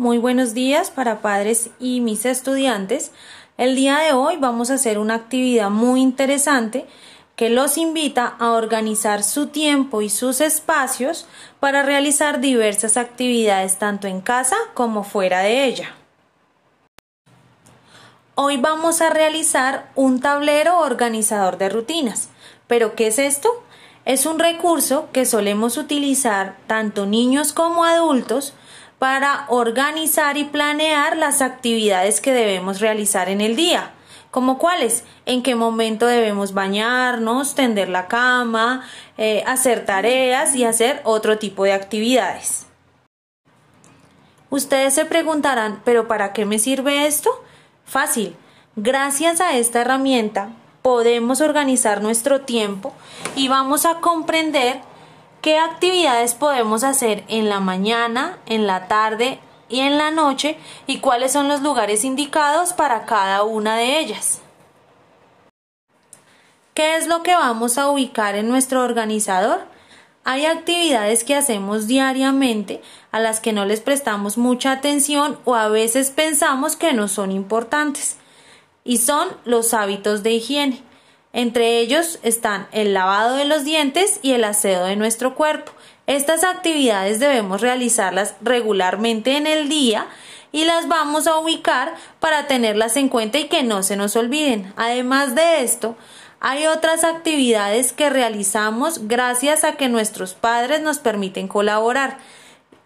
Muy buenos días para padres y mis estudiantes. El día de hoy vamos a hacer una actividad muy interesante que los invita a organizar su tiempo y sus espacios para realizar diversas actividades tanto en casa como fuera de ella. Hoy vamos a realizar un tablero organizador de rutinas. ¿Pero qué es esto? Es un recurso que solemos utilizar tanto niños como adultos para organizar y planear las actividades que debemos realizar en el día. ¿Como cuáles? ¿En qué momento debemos bañarnos, tender la cama, eh, hacer tareas y hacer otro tipo de actividades? Ustedes se preguntarán, ¿pero para qué me sirve esto? Fácil. Gracias a esta herramienta podemos organizar nuestro tiempo y vamos a comprender qué actividades podemos hacer en la mañana, en la tarde y en la noche y cuáles son los lugares indicados para cada una de ellas. ¿Qué es lo que vamos a ubicar en nuestro organizador? Hay actividades que hacemos diariamente a las que no les prestamos mucha atención o a veces pensamos que no son importantes y son los hábitos de higiene. Entre ellos están el lavado de los dientes y el aseo de nuestro cuerpo. Estas actividades debemos realizarlas regularmente en el día y las vamos a ubicar para tenerlas en cuenta y que no se nos olviden. Además de esto, hay otras actividades que realizamos gracias a que nuestros padres nos permiten colaborar.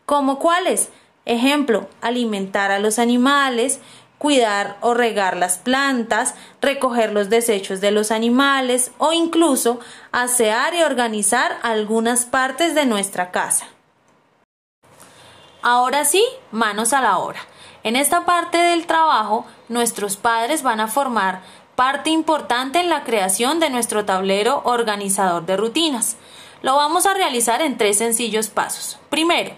¿Como cuáles? Ejemplo, alimentar a los animales, cuidar o regar las plantas, recoger los desechos de los animales o incluso asear y organizar algunas partes de nuestra casa. Ahora sí, manos a la obra. En esta parte del trabajo, nuestros padres van a formar parte importante en la creación de nuestro tablero organizador de rutinas. Lo vamos a realizar en tres sencillos pasos. Primero,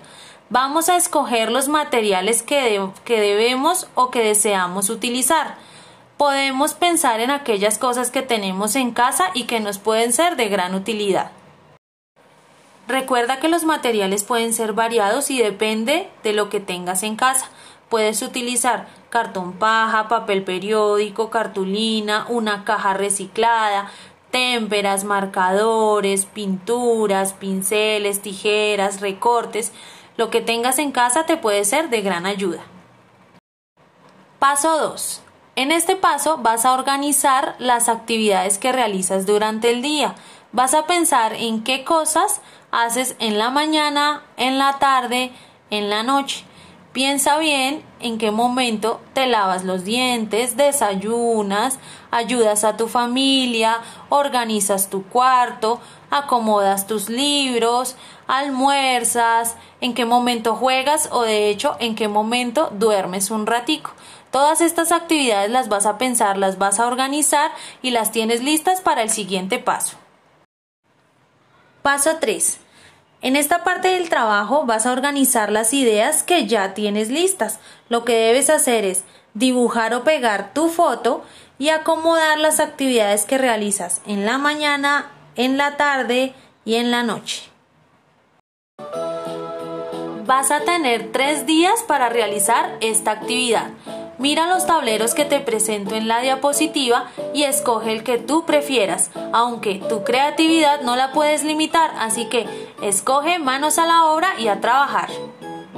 vamos a escoger los materiales que, que debemos o que deseamos utilizar. Podemos pensar en aquellas cosas que tenemos en casa y que nos pueden ser de gran utilidad. Recuerda que los materiales pueden ser variados y depende de lo que tengas en casa. Puedes utilizar cartón paja, papel periódico, cartulina, una caja reciclada, témperas, marcadores, pinturas, pinceles, tijeras, recortes. Lo que tengas en casa te puede ser de gran ayuda. Paso 2. En este paso vas a organizar las actividades que realizas durante el día. Vas a pensar en qué cosas haces en la mañana, en la tarde, en la noche. Piensa bien en qué momento te lavas los dientes, desayunas, ayudas a tu familia, organizas tu cuarto, acomodas tus libros, almuerzas, en qué momento juegas o de hecho en qué momento duermes un ratico. Todas estas actividades las vas a pensar, las vas a organizar y las tienes listas para el siguiente paso. Paso 3. En esta parte del trabajo vas a organizar las ideas que ya tienes listas. Lo que debes hacer es dibujar o pegar tu foto y acomodar las actividades que realizas en la mañana, en la tarde y en la noche. Vas a tener tres días para realizar esta actividad. Mira los tableros que te presento en la diapositiva y escoge el que tú prefieras, aunque tu creatividad no la puedes limitar, así que escoge manos a la obra y a trabajar.